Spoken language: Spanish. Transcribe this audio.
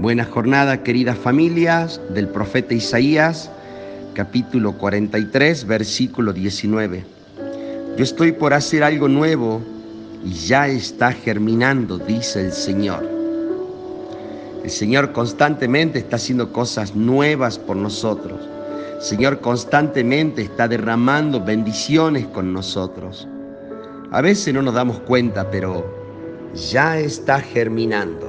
Buena jornada, queridas familias, del profeta Isaías, capítulo 43, versículo 19. Yo estoy por hacer algo nuevo y ya está germinando, dice el Señor. El Señor constantemente está haciendo cosas nuevas por nosotros. El Señor constantemente está derramando bendiciones con nosotros. A veces no nos damos cuenta, pero ya está germinando.